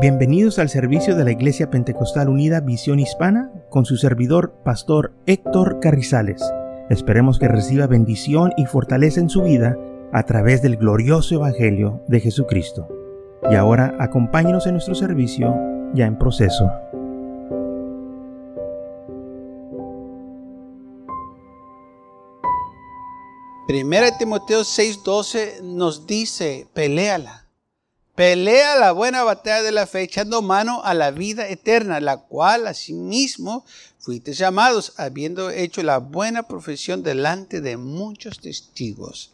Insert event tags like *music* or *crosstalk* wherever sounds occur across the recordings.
Bienvenidos al servicio de la Iglesia Pentecostal Unida Visión Hispana con su servidor, Pastor Héctor Carrizales. Esperemos que reciba bendición y fortaleza en su vida a través del glorioso Evangelio de Jesucristo. Y ahora acompáñenos en nuestro servicio ya en proceso. Primera Timoteo 6:12 nos dice, peleala Pelea la buena batalla de la fe, echando mano a la vida eterna, la cual asimismo fuiste llamados, habiendo hecho la buena profesión delante de muchos testigos.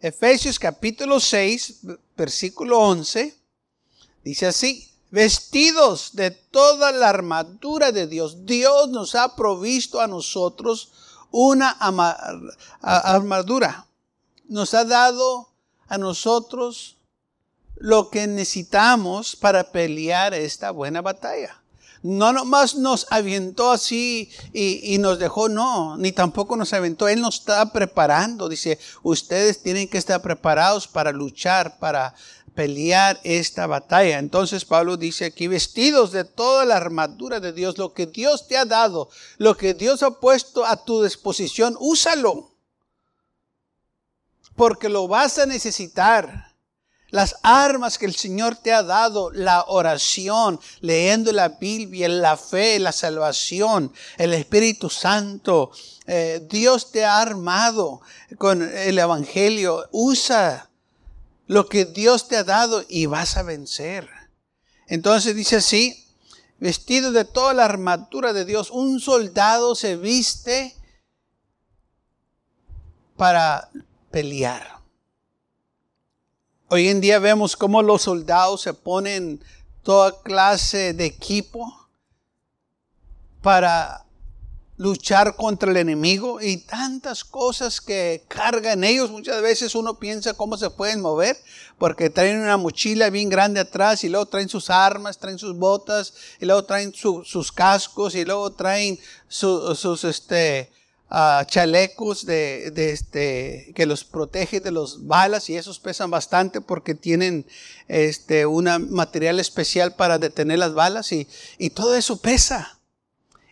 Efesios capítulo 6, versículo 11, dice así, vestidos de toda la armadura de Dios, Dios nos ha provisto a nosotros una armadura, nos ha dado a nosotros lo que necesitamos para pelear esta buena batalla. No nomás nos aventó así y, nos dejó, no, ni tampoco nos aventó. Él nos está preparando. Dice, ustedes tienen que estar preparados para luchar, para pelear esta batalla. Entonces Pablo dice aquí, vestidos de toda la armadura de Dios, lo que Dios te ha dado, lo que Dios ha puesto a tu disposición, úsalo. Porque lo vas a necesitar las armas que el Señor te ha dado, la oración, leyendo la Biblia, la fe, la salvación, el Espíritu Santo. Eh, Dios te ha armado con el Evangelio. Usa lo que Dios te ha dado y vas a vencer. Entonces dice así, vestido de toda la armadura de Dios, un soldado se viste para pelear. Hoy en día vemos cómo los soldados se ponen toda clase de equipo para luchar contra el enemigo y tantas cosas que cargan ellos. Muchas veces uno piensa cómo se pueden mover porque traen una mochila bien grande atrás y luego traen sus armas, traen sus botas y luego traen sus cascos y luego traen sus, este, chalecos de, este, que los protege de los balas y esos pesan bastante porque tienen este, un material especial para detener las balas y, todo eso pesa.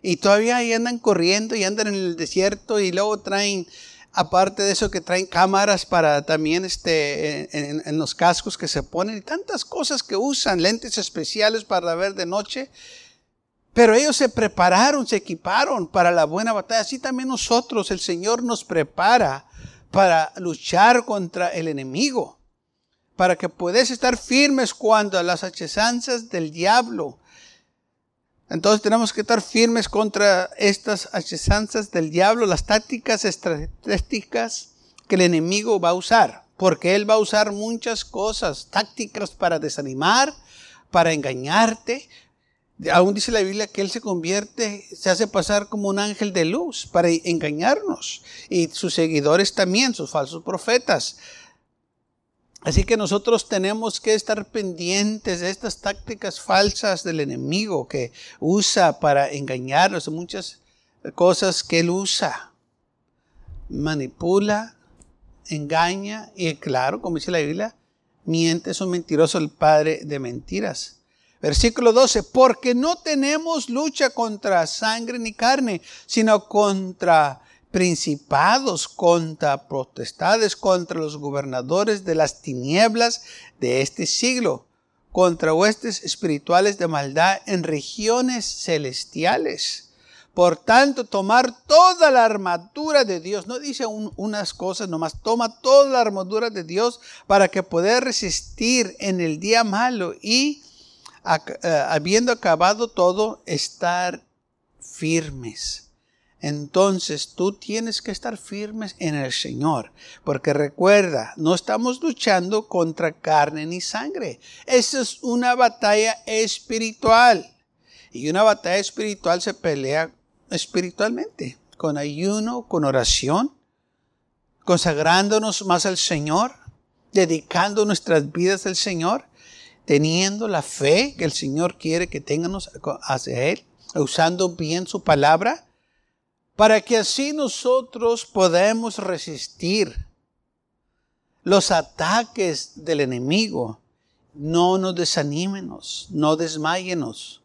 Y todavía ahí andan corriendo y andan en el desierto y luego traen, aparte de eso, que traen cámaras para también este, en los cascos que se ponen y tantas cosas que usan, lentes especiales para ver de noche. Pero ellos se prepararon, se equiparon para la buena batalla. Así también nosotros, el Señor nos prepara para luchar contra el enemigo. Para que puedas estar firmes cuando las achesanzas del diablo. Entonces tenemos que estar firmes contra estas achesanzas del diablo, las tácticas estratégicas que el enemigo va a usar. Porque él va a usar muchas cosas, tácticas para desanimar, para engañarte, Aún dice la Biblia que Él se convierte, se hace pasar como un ángel de luz para engañarnos. Y sus seguidores también, sus falsos profetas. Así que nosotros tenemos que estar pendientes de estas tácticas falsas del enemigo que usa para engañarnos. Muchas cosas que Él usa. Manipula, engaña y claro, como dice la Biblia, miente, es un mentiroso el padre de mentiras. Versículo 12, porque no tenemos lucha contra sangre ni carne, sino contra principados, contra potestades, contra los gobernadores de las tinieblas de este siglo, contra huestes espirituales de maldad en regiones celestiales. Por tanto, tomar toda la armadura de Dios, no dice unas cosas nomás, toma toda la armadura de Dios para que pueda resistir en el día malo y habiendo acabado todo, estar firmes. Entonces tú tienes que estar firmes en el Señor, porque recuerda, no estamos luchando contra carne ni sangre. Esa es una batalla espiritual. Y una batalla espiritual se pelea espiritualmente, con ayuno, con oración, consagrándonos más al Señor, dedicando nuestras vidas al Señor teniendo la fe que el Señor quiere que tengamos hacia Él, usando bien su palabra, para que así nosotros podamos resistir los ataques del enemigo. No nos desanímenos, no desmayenos,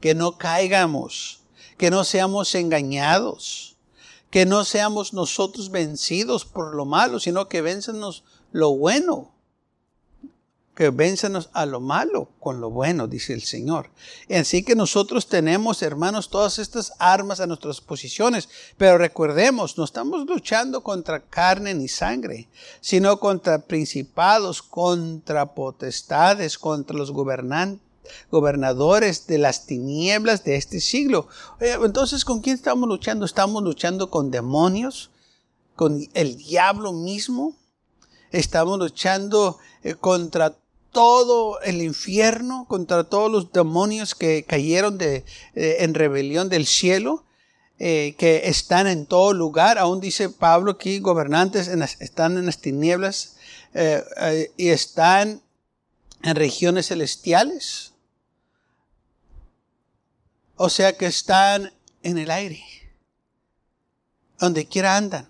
que no caigamos, que no seamos engañados, que no seamos nosotros vencidos por lo malo, sino que vénzanos lo bueno que vénzanos a lo malo con lo bueno, dice el Señor. Así que nosotros tenemos, hermanos, todas estas armas a nuestras posiciones, pero recordemos, no estamos luchando contra carne ni sangre, sino contra principados, contra potestades, contra los gobernadores de las tinieblas de este siglo. Entonces, ¿con quién estamos luchando? ¿Estamos luchando con demonios? ¿Con el diablo mismo? ¿Estamos luchando eh, contra todo el infierno, contra todos los demonios que cayeron de, eh, en rebelión del cielo, eh, que están en todo lugar. Aún dice Pablo aquí, gobernantes están en las tinieblas y están en regiones celestiales. O sea que están en el aire, donde quiera andan.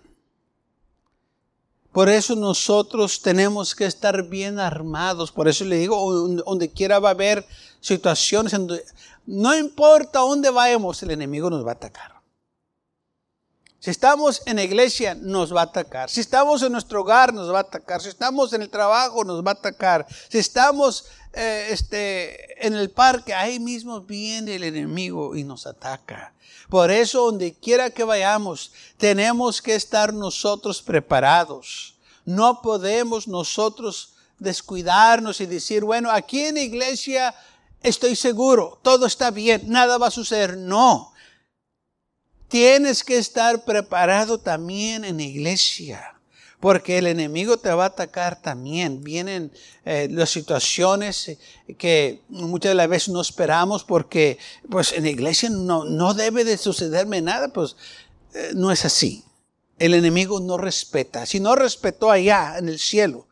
Por eso nosotros tenemos que estar bien armados. Por eso le digo, donde quiera va a haber situaciones no importa dónde vayamos, el enemigo nos va a atacar. Si estamos en la iglesia, nos va a atacar. Si estamos en nuestro hogar, nos va a atacar. Si estamos en el trabajo, nos va a atacar. Si estamos eh, este, en el parque, ahí mismo viene el enemigo y nos ataca. Por eso, donde quiera que vayamos, tenemos que estar nosotros preparados. No podemos nosotros descuidarnos y decir, bueno, aquí en la iglesia estoy seguro, todo está bien, nada va a suceder. No. Tienes que estar preparado también en iglesia porque el enemigo te va a atacar también. Vienen eh, las situaciones que muchas de las veces no esperamos porque pues en la iglesia no, no debe de sucederme nada, pues eh, no es así. El enemigo no respeta. Si no respetó allá en el cielo,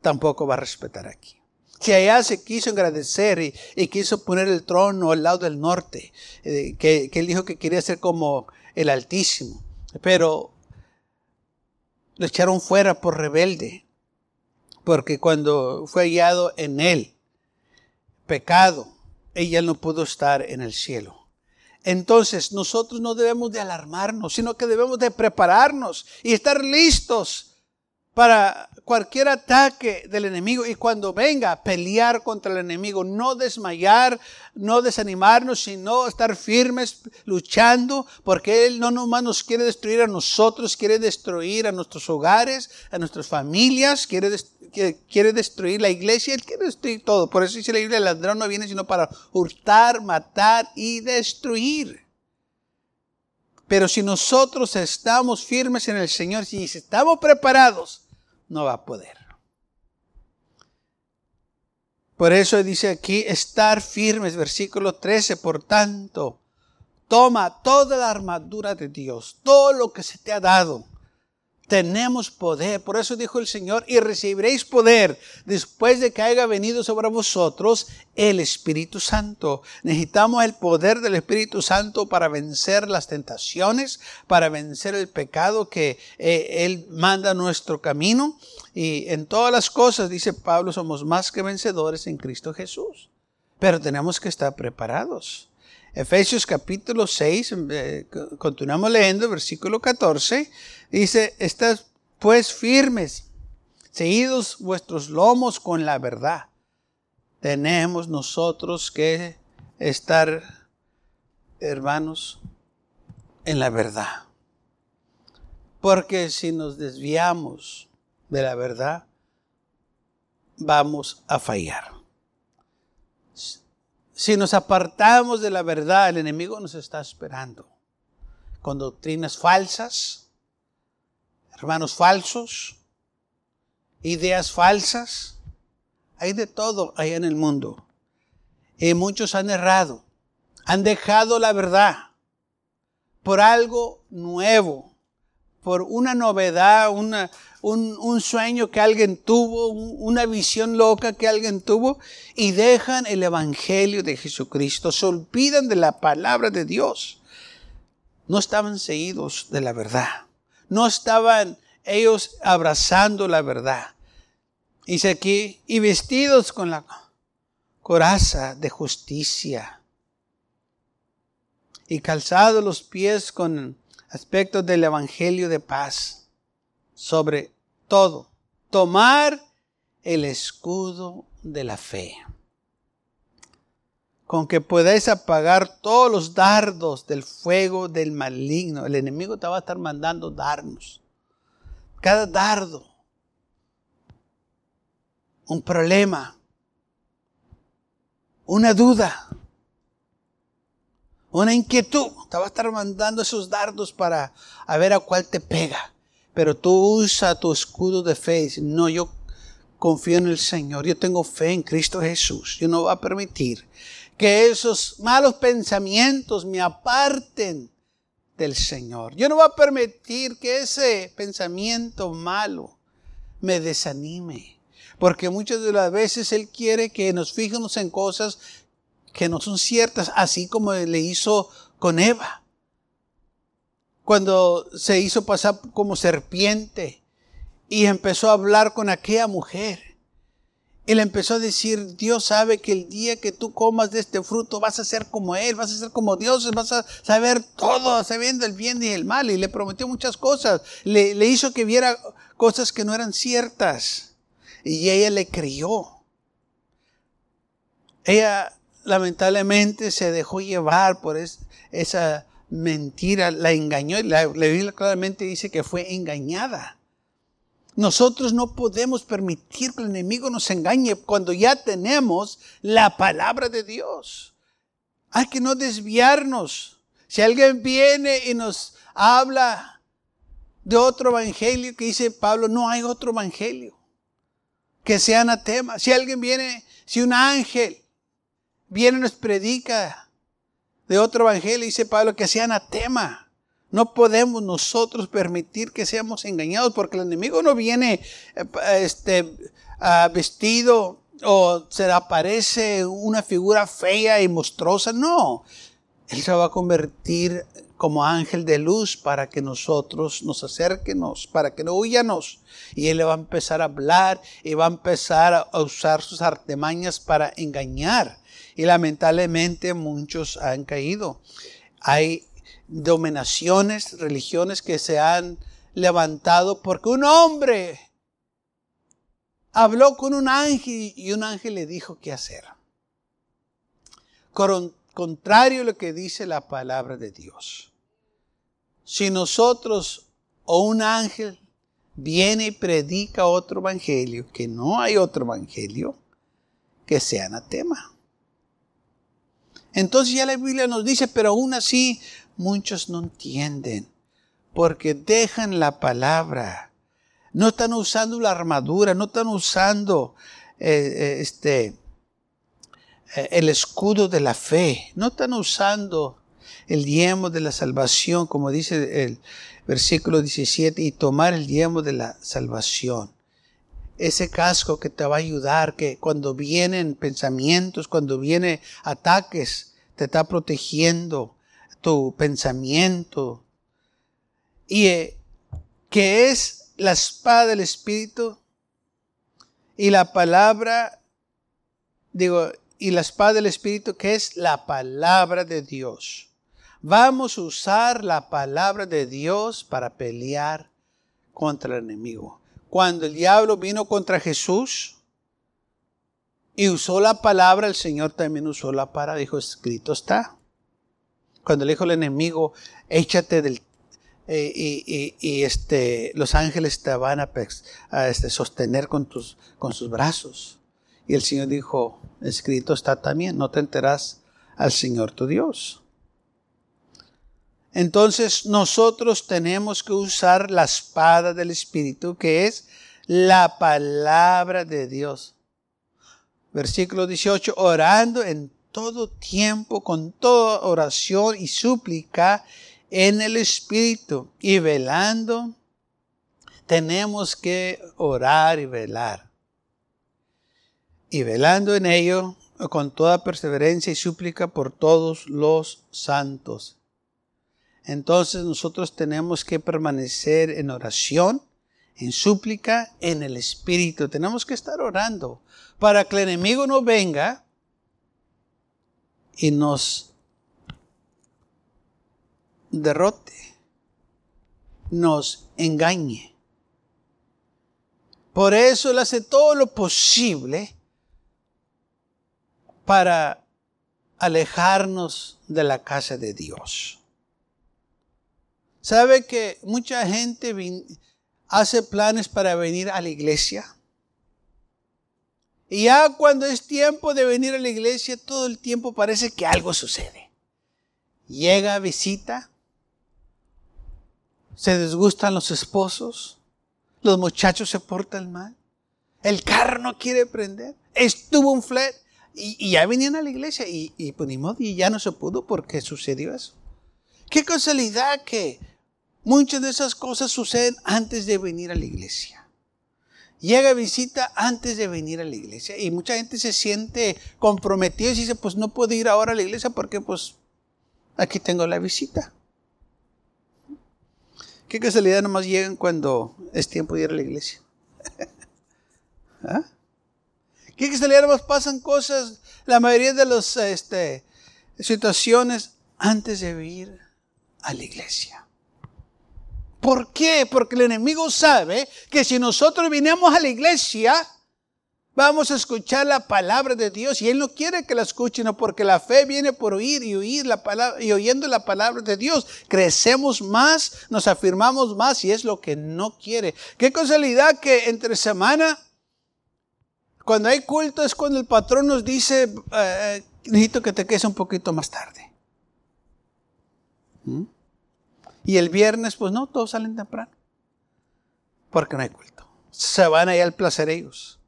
tampoco va a respetar aquí. Si allá se quiso agradecer y, quiso poner el trono al lado del norte, eh, que, que él dijo que quería ser como el Altísimo, pero lo echaron fuera por rebelde, porque cuando fue hallado en él pecado, ella no pudo estar en el cielo. Entonces nosotros no debemos de alarmarnos, sino que debemos de prepararnos y estar listos para cualquier ataque del enemigo y cuando venga pelear contra el enemigo, no desmayar, no desanimarnos, sino estar firmes luchando, porque Él no nomás nos quiere destruir a nosotros, quiere destruir a nuestros hogares, a nuestras familias, quiere, quiere destruir la iglesia, Él quiere destruir todo. Por eso dice la Biblia, el ladrón no viene sino para hurtar, matar y destruir. Pero si nosotros estamos firmes en el Señor, si estamos preparados, no va a poder. Por eso dice aquí, estar firmes, versículo 13, por tanto, toma toda la armadura de Dios, todo lo que se te ha dado tenemos poder. Por eso dijo el Señor, y recibiréis poder después de que haya venido sobre vosotros el Espíritu Santo. Necesitamos el poder del Espíritu Santo para vencer las tentaciones, para vencer el pecado que eh, Él manda a nuestro camino. Y en todas las cosas, dice Pablo, somos más que vencedores en Cristo Jesús. Pero tenemos que estar preparados. Efesios capítulo 6, eh, continuamos leyendo, versículo 14, dice, estás pues firmes, seguidos vuestros lomos con la verdad. Tenemos nosotros que estar, hermanos, en la verdad. Porque si nos desviamos de la verdad, vamos a fallar. Si nos apartamos de la verdad, el enemigo nos está esperando. Con doctrinas falsas, hermanos falsos, ideas falsas. Hay de todo ahí en el mundo. Y muchos han errado. Han dejado la verdad por algo nuevo, por una novedad, una, un, sueño que alguien tuvo, una visión loca que alguien tuvo, y dejan el Evangelio de Jesucristo, se olvidan de la palabra de Dios. No estaban seguidos de la verdad, no estaban ellos abrazando la verdad. Dice aquí, y vestidos con la coraza de justicia, y calzados los pies con aspectos del Evangelio de paz. Sobre todo, tomar el escudo de la fe, con que podáis apagar todos los dardos del fuego del maligno. El enemigo te va a estar mandando darnos. Cada dardo, un problema, una duda, una inquietud. Te va a estar mandando esos dardos para a ver a cuál te pega. Pero tú usa tu escudo de fe. No, yo confío en el Señor. Yo tengo fe en Cristo Jesús. Yo no voy a permitir que esos malos pensamientos me aparten del Señor. Yo no voy a permitir que ese pensamiento malo me desanime. Porque muchas de las veces Él quiere que nos fijemos en cosas que no son ciertas, así como le hizo con Eva. Cuando se hizo pasar como serpiente y empezó a hablar con aquella mujer. Él empezó a decir, Dios sabe que el día que tú comas de este fruto vas a ser como Él, vas a ser como Dios, vas a saber todo, sabiendo el bien y el mal. Y le prometió muchas cosas. Le, le hizo que viera cosas que no eran ciertas. Y ella le creyó. Ella lamentablemente se dejó llevar por esa mentira, la engañó. La, la Biblia claramente dice que fue engañada. Nosotros no podemos permitir que el enemigo nos engañe cuando ya tenemos la palabra de Dios. Hay que no desviarnos. Si alguien viene y nos habla de otro evangelio que dice Pablo, no hay otro evangelio que sea anatema. Si alguien viene, si un ángel viene y nos predica de otro evangelio, dice Pablo, que sea anatema. No podemos nosotros permitir que seamos engañados porque el enemigo no viene eh, este, vestido o se aparece una figura fea y monstruosa. No, él se va a convertir como ángel de luz para que nosotros nos acerquemos, para que no huyanos. Y él le va a empezar a hablar y va a empezar a usar sus artemañas para engañar. Y lamentablemente muchos han caído. Hay dominaciones, religiones que se han levantado porque un hombre habló con un ángel y un ángel le dijo qué hacer. Contrario a lo que dice la palabra de Dios. Si nosotros o un ángel viene y predica otro evangelio, que no hay otro evangelio, que sea anatema. Entonces ya la Biblia nos dice, pero aún así muchos no entienden porque dejan la palabra. No están usando la armadura, no están usando eh, eh, este, eh, el escudo de la fe, no están usando el diezmo de la salvación, como dice el versículo 17, y tomar el diezmo de la salvación. Ese casco que te va a ayudar, que cuando vienen pensamientos, cuando vienen ataques, te está protegiendo tu pensamiento. Y eh, que es la espada del Espíritu y la palabra, digo, y la espada del Espíritu que es la palabra de Dios. Vamos a usar la palabra de Dios para pelear contra el enemigo. Cuando el diablo vino contra Jesús y usó la palabra, el Señor también usó la palabra, dijo, escrito está cuando le dijo el enemigo, échate del... Eh, y, este, los ángeles te van a, este, sostener con, tus, con sus brazos. Y el Señor dijo, escrito está también, no te enterás al Señor tu Dios. Entonces nosotros tenemos que usar la espada del Espíritu, que es la palabra de Dios. Versículo 18, orando en todo tiempo, con toda oración y súplica en el Espíritu y velando. Tenemos que orar y velar. Y velando en ello con toda perseverancia y súplica por todos los santos. Entonces nosotros tenemos que permanecer en oración, en súplica en el Espíritu. Tenemos que estar orando para que el enemigo no venga y nos derrote, nos engañe. Por eso él hace todo lo posible para alejarnos de la casa de Dios. ¿Sabe que mucha gente hace planes para venir a la iglesia? Y ya cuando es tiempo de venir a la iglesia, todo el tiempo parece que algo sucede. Llega visita, se desgustan los esposos, los muchachos se portan mal, el carro no quiere prender, estuvo un flat y, ya venían a la iglesia y, y, pues, y ya no se pudo porque sucedió eso. Qué casualidad que muchas de esas cosas suceden antes de venir a la iglesia llega visita antes de venir a la iglesia y mucha gente se siente comprometida y dice, pues no puedo ir ahora a la iglesia porque pues aquí tengo la visita. ¿Qué casualidad nomás llegan cuando es tiempo de ir a la iglesia? *laughs* ¿Ah? ¿Qué casualidad nomás pasan cosas, la mayoría de las este, situaciones antes de ir a la iglesia? ¿Por qué? Porque el enemigo sabe que si nosotros vinimos a la iglesia, vamos a escuchar la palabra de Dios y Él no quiere que la escuchen, porque la fe viene por oír y oír la palabra y oyendo la palabra de Dios. Crecemos más, nos afirmamos más y es lo que no quiere. Qué casualidad que entre semana, cuando hay culto, es cuando el patrón nos dice, eh, eh, necesito que te quedes un poquito más tarde. ¿Mm? Y el viernes, pues no, todos salen temprano. Porque no hay culto. Se van allá al placer ellos.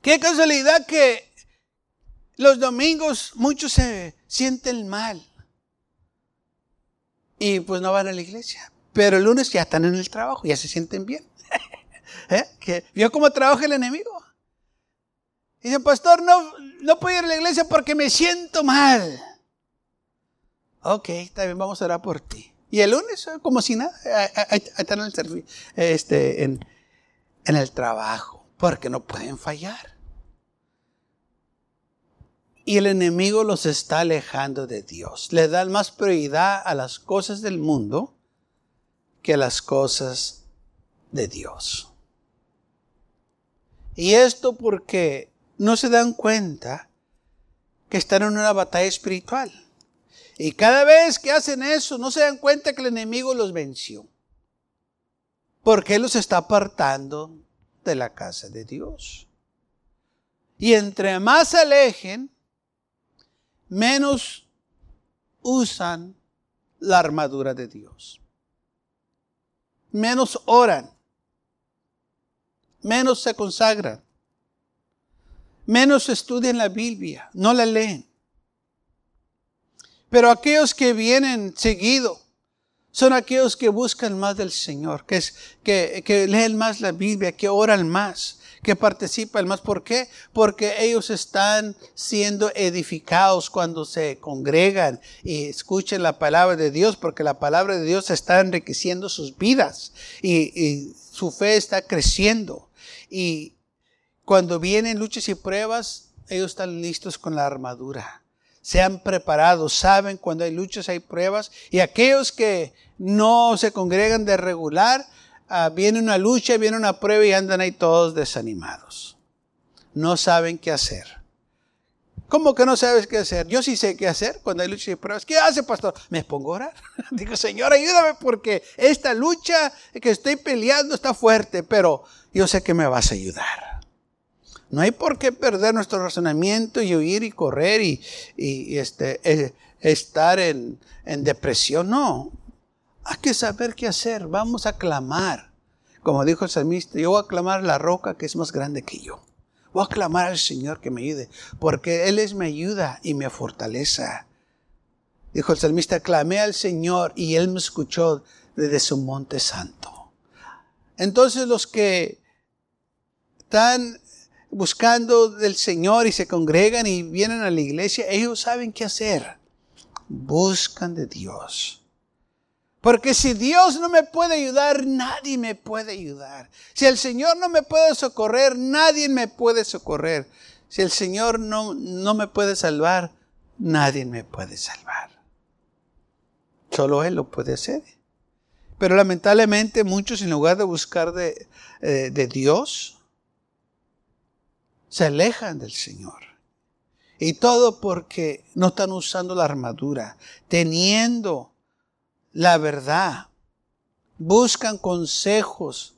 Qué casualidad que los domingos muchos se sienten mal. Y pues no van a la iglesia. Pero el lunes ya están en el trabajo, ya se sienten bien. *laughs* ¿Eh? ¿Vio cómo trabaja el enemigo? Dice, pastor, no, no puedo ir a la iglesia porque me siento mal. Ok, bien, vamos a orar por ti. Y el lunes, eh, como si nada, están en el, este, en, en el trabajo, porque no pueden fallar. Y el enemigo los está alejando de Dios. Le dan más prioridad a las cosas del mundo que a las cosas de Dios. Y esto porque no se dan cuenta que están en una batalla espiritual. Y cada vez que hacen eso, no se dan cuenta que el enemigo los venció. Porque los está apartando de la casa de Dios. Y entre más se alejen, menos usan la armadura de Dios. Menos oran. Menos se consagran. Menos estudian la Biblia. No la leen. Pero aquellos que vienen seguido son aquellos que buscan más del Señor, que, es, que, leen más la Biblia, que oran más, que participan más. ¿Por qué? Porque ellos están siendo edificados cuando se congregan y escuchan la palabra de Dios, porque la palabra de Dios está enriqueciendo sus vidas y su fe está creciendo. Y cuando vienen luchas y pruebas, ellos están listos con la armadura se han preparado, saben cuando hay luchas, hay pruebas. Y aquellos que no se congregan de regular, ah, viene una lucha, viene una prueba y andan ahí todos desanimados. No saben qué hacer. ¿Cómo que no sabes qué hacer? Yo sí sé qué hacer cuando hay luchas y pruebas. ¿Qué hace, pastor? Me pongo a orar. *laughs* Digo, Señor, ayúdame porque esta lucha que estoy peleando está fuerte, pero yo sé que me vas a ayudar. No hay por qué perder nuestro razonamiento y huir y correr y, este, eh, estar en, en depresión. No, hay que saber qué hacer. Vamos a clamar. Como dijo el salmista, yo voy a clamar a la roca que es más grande que yo. Voy a clamar al Señor que me ayude, porque Él es mi ayuda y mi fortaleza. Dijo el salmista, clamé al Señor y Él me escuchó desde su monte santo. Entonces los que están buscando del Señor y se congregan y vienen a la iglesia, ellos saben qué hacer. Buscan de Dios. Porque si Dios no me puede ayudar, nadie me puede ayudar. Si el Señor no me puede socorrer, nadie me puede socorrer. Si el Señor no, no me puede salvar, nadie me puede salvar. Solo Él lo puede hacer. Pero lamentablemente muchos en lugar de buscar de, eh, de Dios, se alejan del Señor. Y todo porque no están usando la armadura, teniendo la verdad. Buscan consejos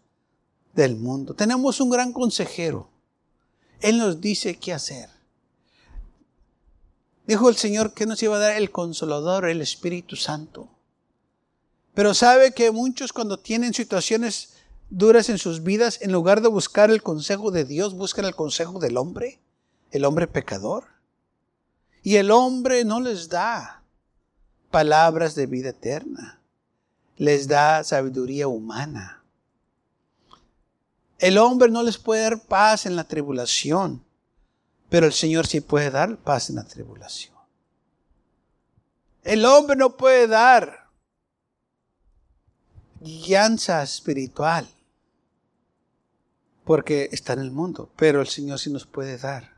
del mundo. Tenemos un gran consejero. Él nos dice qué hacer. Dijo el Señor que nos iba a dar el consolador, el Espíritu Santo. Pero sabe que muchos cuando tienen situaciones duras en sus vidas, en lugar de buscar el consejo de Dios, buscan el consejo del hombre, el hombre pecador. Y el hombre no les da palabras de vida eterna, les da sabiduría humana. El hombre no les puede dar paz en la tribulación, pero el Señor sí puede dar paz en la tribulación. El hombre no puede dar guianza espiritual porque está en el mundo, pero el Señor sí nos puede dar.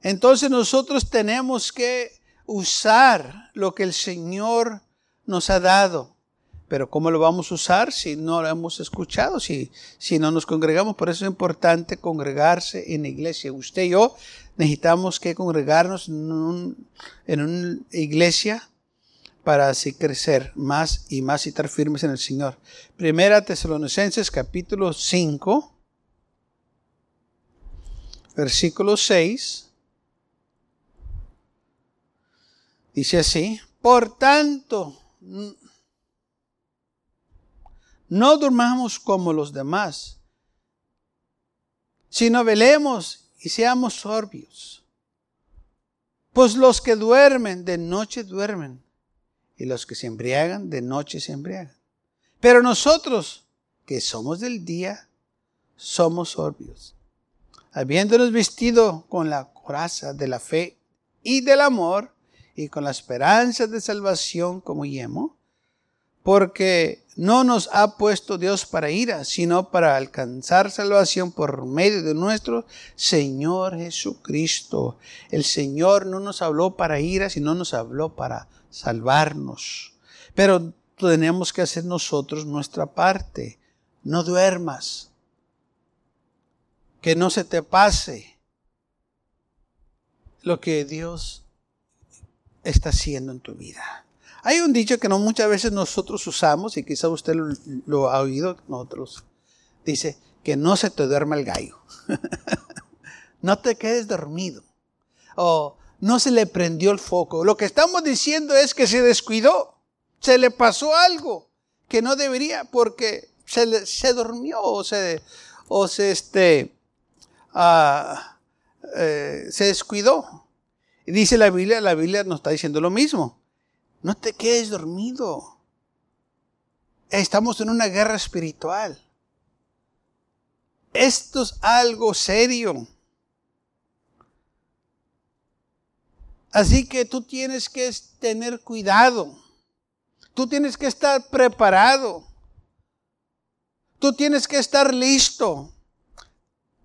Entonces nosotros tenemos que usar lo que el Señor nos ha dado. Pero ¿cómo lo vamos a usar si no lo hemos escuchado, si, si no nos congregamos? Por eso es importante congregarse en la iglesia. Usted y yo necesitamos que congregarnos en, en una iglesia para así crecer más y más y estar firmes en el Señor. Primera Tesalonicenses capítulo 5, versículo 6. Dice así, por tanto, no durmamos como los demás, sino velemos y seamos sorbios. Pues los que duermen de noche duermen, y los que se embriagan de noche se embriagan. Pero nosotros, que somos del día, somos sorbios. Habiéndonos vestido con la coraza de la fe y del amor, y con la esperanza de salvación como yemo, porque no nos ha puesto Dios para ira, sino para alcanzar salvación por medio de nuestro Señor Jesucristo. El Señor no nos habló para ira, sino nos habló para salvarnos. Pero tenemos que hacer nosotros nuestra parte. No duermas. Que no se te pase lo que Dios está haciendo en tu vida. Hay un dicho que no muchas veces nosotros usamos y quizá usted lo, ha oído, nosotros. Dice, que no se te duerma el gallo. *laughs* no te quedes dormido. O no se le prendió el foco. Lo que estamos diciendo es que se descuidó. Se le pasó algo que no debería porque se, se durmió o se, o se, este, ah, eh, se descuidó. Y dice la Biblia, la Biblia nos está diciendo lo mismo. No te quedes dormido. Estamos en una guerra espiritual. Esto es algo serio. Así que tú tienes que tener cuidado. Tú tienes que estar preparado. Tú tienes que estar listo.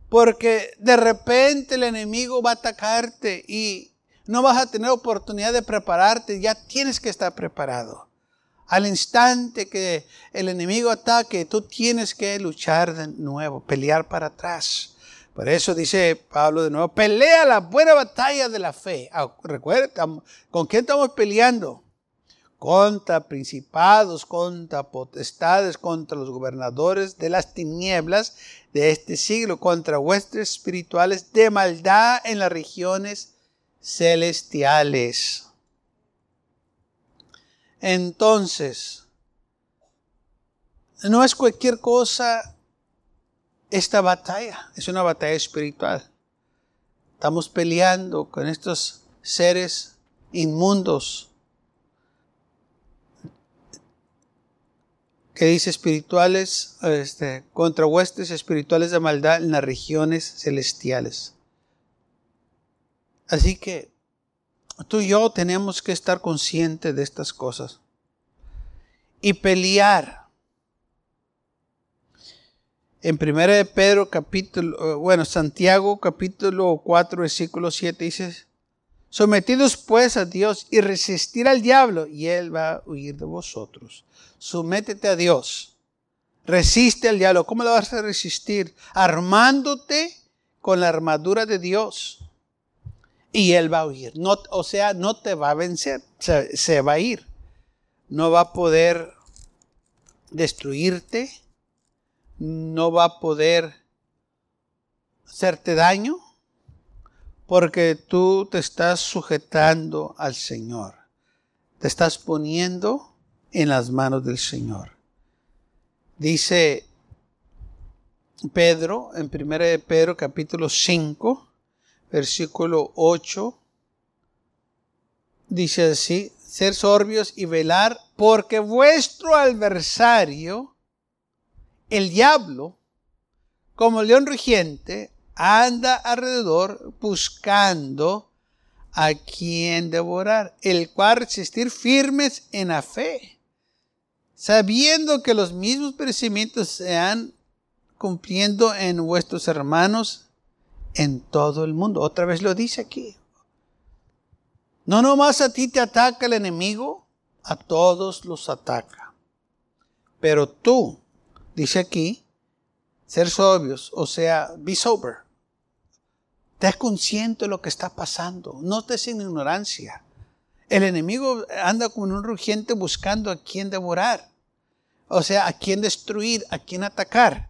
Porque de repente el enemigo va a atacarte y no vas a tener oportunidad de prepararte, ya tienes que estar preparado. Al instante que el enemigo ataque, tú tienes que luchar de nuevo, pelear para atrás. Por eso dice Pablo de nuevo, pelea la buena batalla de la fe. Ah, recuerda, ¿con quién estamos peleando? Contra principados, contra potestades, contra los gobernadores de las tinieblas de este siglo, contra huestes espirituales de maldad en las regiones celestiales. Entonces, no es cualquier cosa esta batalla, es una batalla espiritual. Estamos peleando con estos seres inmundos que dice espirituales, este, contra huestes espirituales de maldad en las regiones celestiales. Así que tú y yo tenemos que estar conscientes de estas cosas. y pelear. En 1 de Pedro capítulo, bueno, Santiago capítulo 4 versículo 7 dice, sometidos pues a Dios y resistir al diablo y él va a huir de vosotros. Sométete a Dios. Resiste al diablo. ¿Cómo lo vas a resistir? Armándote con la armadura de Dios. Y él va a huir. No, o sea, no te va a vencer. se va a ir. No va a poder destruirte no va a poder hacerte daño porque tú te estás sujetando al Señor. Te estás poniendo en las manos del Señor. Dice Pedro, en 1 de Pedro capítulo 5, versículo 8, dice así, ser sorbios y velar, porque vuestro adversario, el diablo, como león rugiente, anda alrededor buscando a quien devorar, el cual resistir firmes en la fe, sabiendo que los mismos perecimientos se han cumpliendo en vuestros hermanos en todo el mundo. Otra vez lo dice aquí. No nomás a ti te ataca el enemigo, a todos los ataca. Pero tú, dice aquí, ser sobrios, o sea, be sober. Estés consciente de lo que está pasando, no estés en ignorancia. El enemigo anda como un rugiente buscando a quien devorar, o sea, a quien destruir, a quien atacar.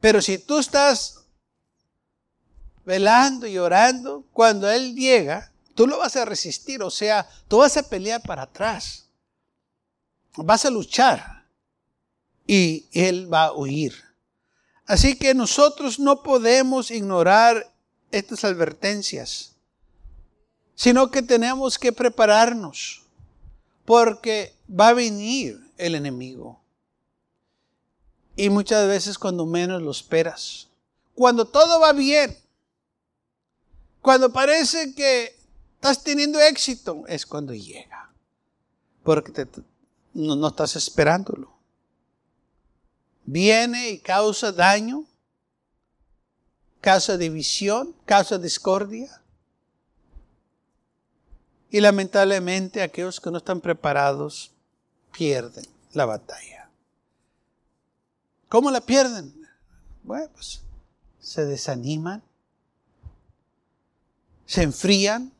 Pero si tú estás velando y orando, cuando Él llega, tú lo vas a resistir, o sea, tú vas a pelear para atrás. Vas a luchar y él va a huir. Así que nosotros no podemos ignorar estas advertencias, sino que tenemos que prepararnos, porque va a venir el enemigo. Y muchas veces cuando menos lo esperas, cuando todo va bien, cuando parece que estás teniendo éxito, es cuando llega, porque no, estás esperándolo viene y causa daño, causa división, causa discordia. Y lamentablemente aquellos que no están preparados pierden la batalla. ¿Cómo la pierden? Bueno, pues se desaniman, se enfrían,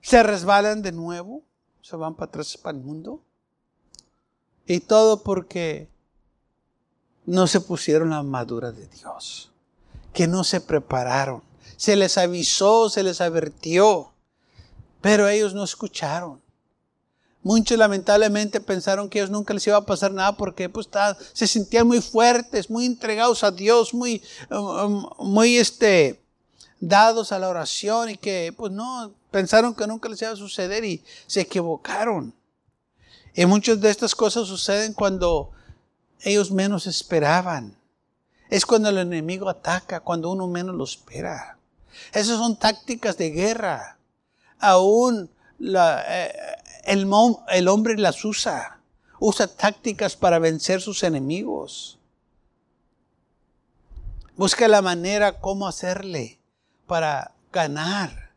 se resbalan de nuevo, se van para atrás para el mundo. Y todo porque no se pusieron la armadura de Dios, que no se prepararon. Se les avisó, se les advirtió, pero ellos no escucharon. Muchos lamentablemente pensaron que ellos nunca les iba a pasar nada porque pues, se sentían muy fuertes, muy entregados a Dios, muy, um, um, muy este, dados a la oración y que pues no, pensaron que nunca les iba a suceder y se equivocaron. Y muchas de estas cosas suceden cuando ellos menos esperaban. Es cuando el enemigo ataca, cuando uno menos lo espera. Esas son tácticas de guerra. Aún eh, el, el hombre las usa. Usa tácticas para vencer sus enemigos. Busca la manera cómo hacerle para ganar.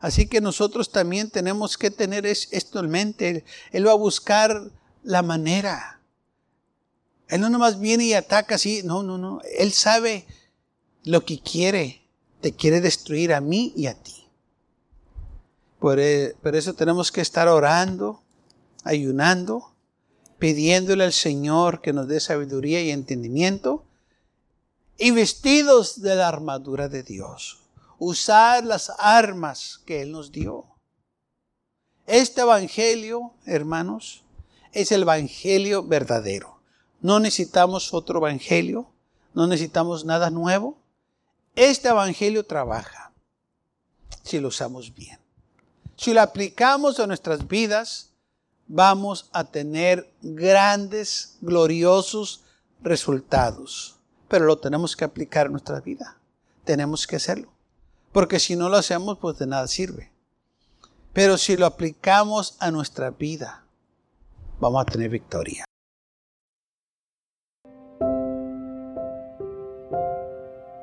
Así que nosotros también tenemos que tener esto en mente. Él va a buscar la manera. Él no nomás viene y ataca así, no, no, no. Él sabe lo que quiere. Te quiere destruir a mí y a ti. Por, e, eso tenemos que estar orando, ayunando, pidiéndole al Señor que nos dé sabiduría y entendimiento y vestidos de la armadura de Dios. Usar las armas que Él nos dio. Este Evangelio, hermanos, es el Evangelio verdadero. No necesitamos otro evangelio, no necesitamos nada nuevo. Este evangelio trabaja si lo usamos bien. Si lo aplicamos a nuestras vidas, vamos a tener grandes, gloriosos resultados. Pero lo tenemos que aplicar a nuestra vida. Tenemos que hacerlo. Porque si no lo hacemos, pues de nada sirve. Pero si lo aplicamos a nuestra vida, vamos a tener victoria.